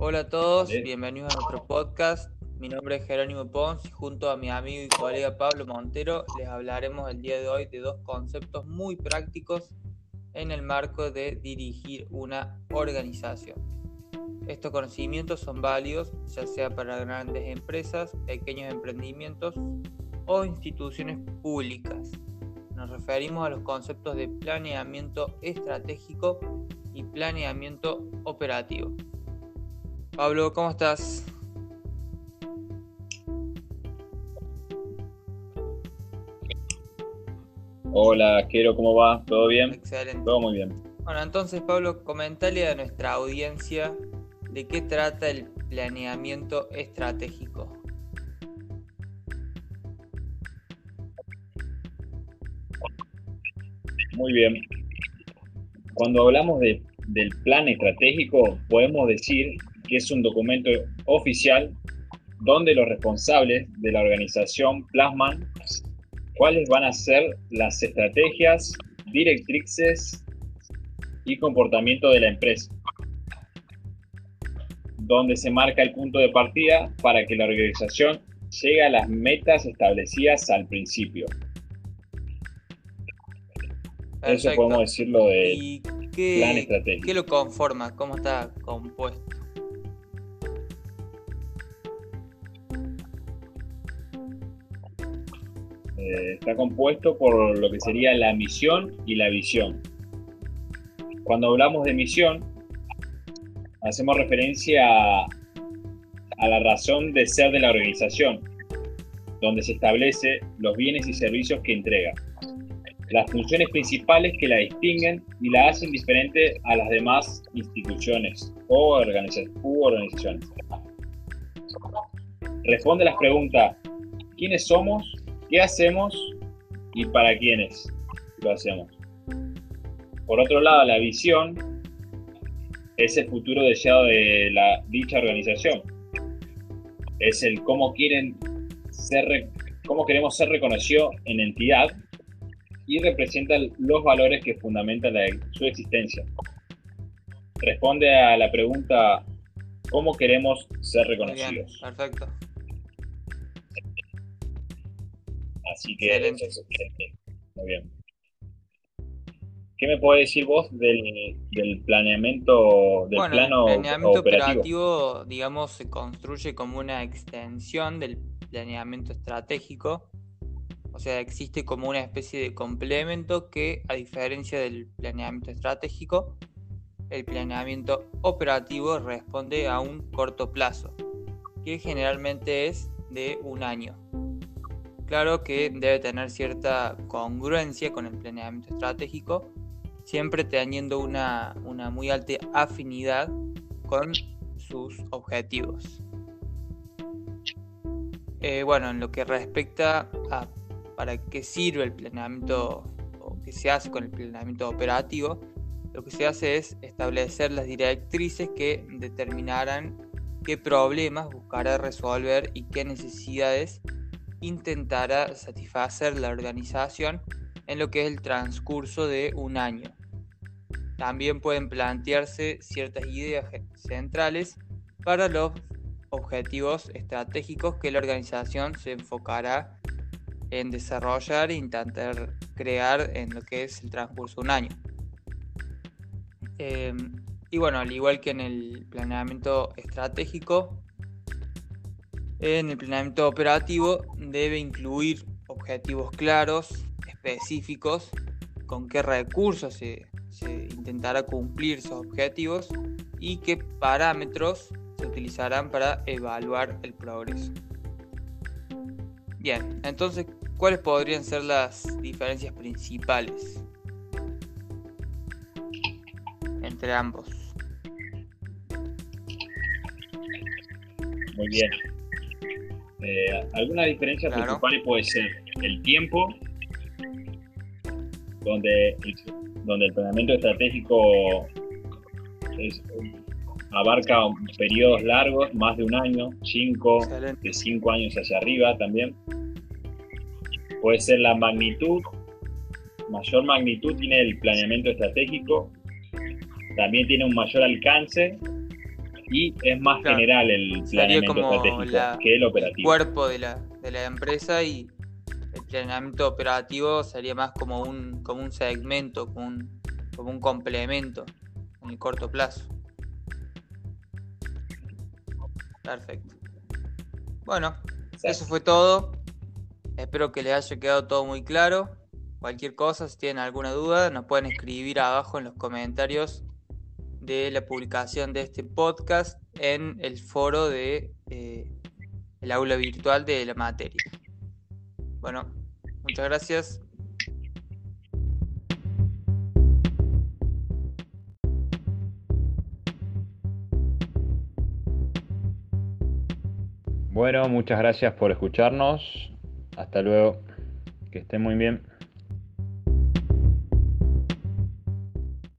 Hola a todos, bienvenidos a nuestro podcast. Mi nombre es Jerónimo Pons y junto a mi amigo y colega Pablo Montero les hablaremos el día de hoy de dos conceptos muy prácticos en el marco de dirigir una organización. Estos conocimientos son válidos ya sea para grandes empresas, pequeños emprendimientos o instituciones públicas. Nos referimos a los conceptos de planeamiento estratégico y planeamiento operativo. Pablo, ¿cómo estás? Hola, Quiero, ¿cómo va? ¿Todo bien? Excelente. Todo muy bien. Bueno, entonces, Pablo, comentale a nuestra audiencia de qué trata el planeamiento estratégico. Muy bien. Cuando hablamos de, del plan estratégico, podemos decir que es un documento oficial donde los responsables de la organización plasman cuáles van a ser las estrategias, directrices y comportamiento de la empresa, donde se marca el punto de partida para que la organización llegue a las metas establecidas al principio. Eso podemos decirlo del plan estratégico. ¿Qué lo conforma? ¿Cómo está compuesto? Eh, está compuesto por lo que sería la misión y la visión. Cuando hablamos de misión, hacemos referencia a, la razón de ser de la organización, donde se establece los bienes y servicios que entrega, las funciones principales que la distinguen y la hacen diferente a las demás instituciones o organizaciones. Responde a las preguntas, ¿quiénes somos? ¿Qué hacemos y para quiénes lo hacemos? Por otro lado, la visión es el futuro deseado de la dicha organización. Es el cómo quieren ser, cómo queremos ser reconocidos en entidad y representa los valores que fundamentan su existencia. Responde a la pregunta ¿cómo queremos ser reconocidos? perfecto. Así que muy bien. ¿Qué me puede decir vos del, planeamiento del plano el planeamiento operativo? digamos, se construye como una extensión del planeamiento estratégico. O sea, existe como una especie de complemento que, a diferencia del planeamiento estratégico, el planeamiento operativo responde a un corto plazo, que generalmente es de un año. Claro que debe tener cierta congruencia con el planeamiento estratégico, siempre teniendo una, muy alta afinidad con sus objetivos. Eh, bueno, en lo que respecta a para qué sirve el planeamiento o qué se hace con el planeamiento operativo, lo que se hace es establecer las directrices que determinarán qué problemas buscará resolver y qué necesidades intentará satisfacer la organización en lo que es el transcurso de un año. También pueden plantearse ciertas ideas centrales para los objetivos estratégicos que la organización se enfocará en desarrollar e intentar crear en lo que es el transcurso de un año. Em, y bueno, al igual que en el planeamiento estratégico, en el planeamiento operativo debe incluir objetivos claros, específicos, con qué recursos se, intentará cumplir esos objetivos y qué parámetros se utilizarán para evaluar el progreso. Bien, entonces, ¿cuáles podrían ser las diferencias principales entre ambos? Muy bien. Eh, alguna diferencia principal puede ser el tiempo, donde, donde el planeamiento estratégico abarca periodos largos, más de un año, cinco, de cinco años hacia arriba también. Puede ser la magnitud, mayor magnitud tiene el planeamiento estratégico, también tiene un mayor alcance y es más Claro. general el planeamiento como estratégico la- que el el operativo. cuerpo de la, de la empresa y el planeamiento operativo sería más como un, como un segmento, como un, como un complemento en el corto plazo. Perfecto. Bueno, eso fue todo. Espero que les haya quedado todo muy claro. Cualquier cosa, si tienen alguna duda, nos pueden escribir abajo en los comentarios de la publicación de este podcast en el foro de eh, el aula virtual de la materia. Bueno, muchas gracias. Bueno, muchas gracias por escucharnos. Hasta luego. Que estén muy bien.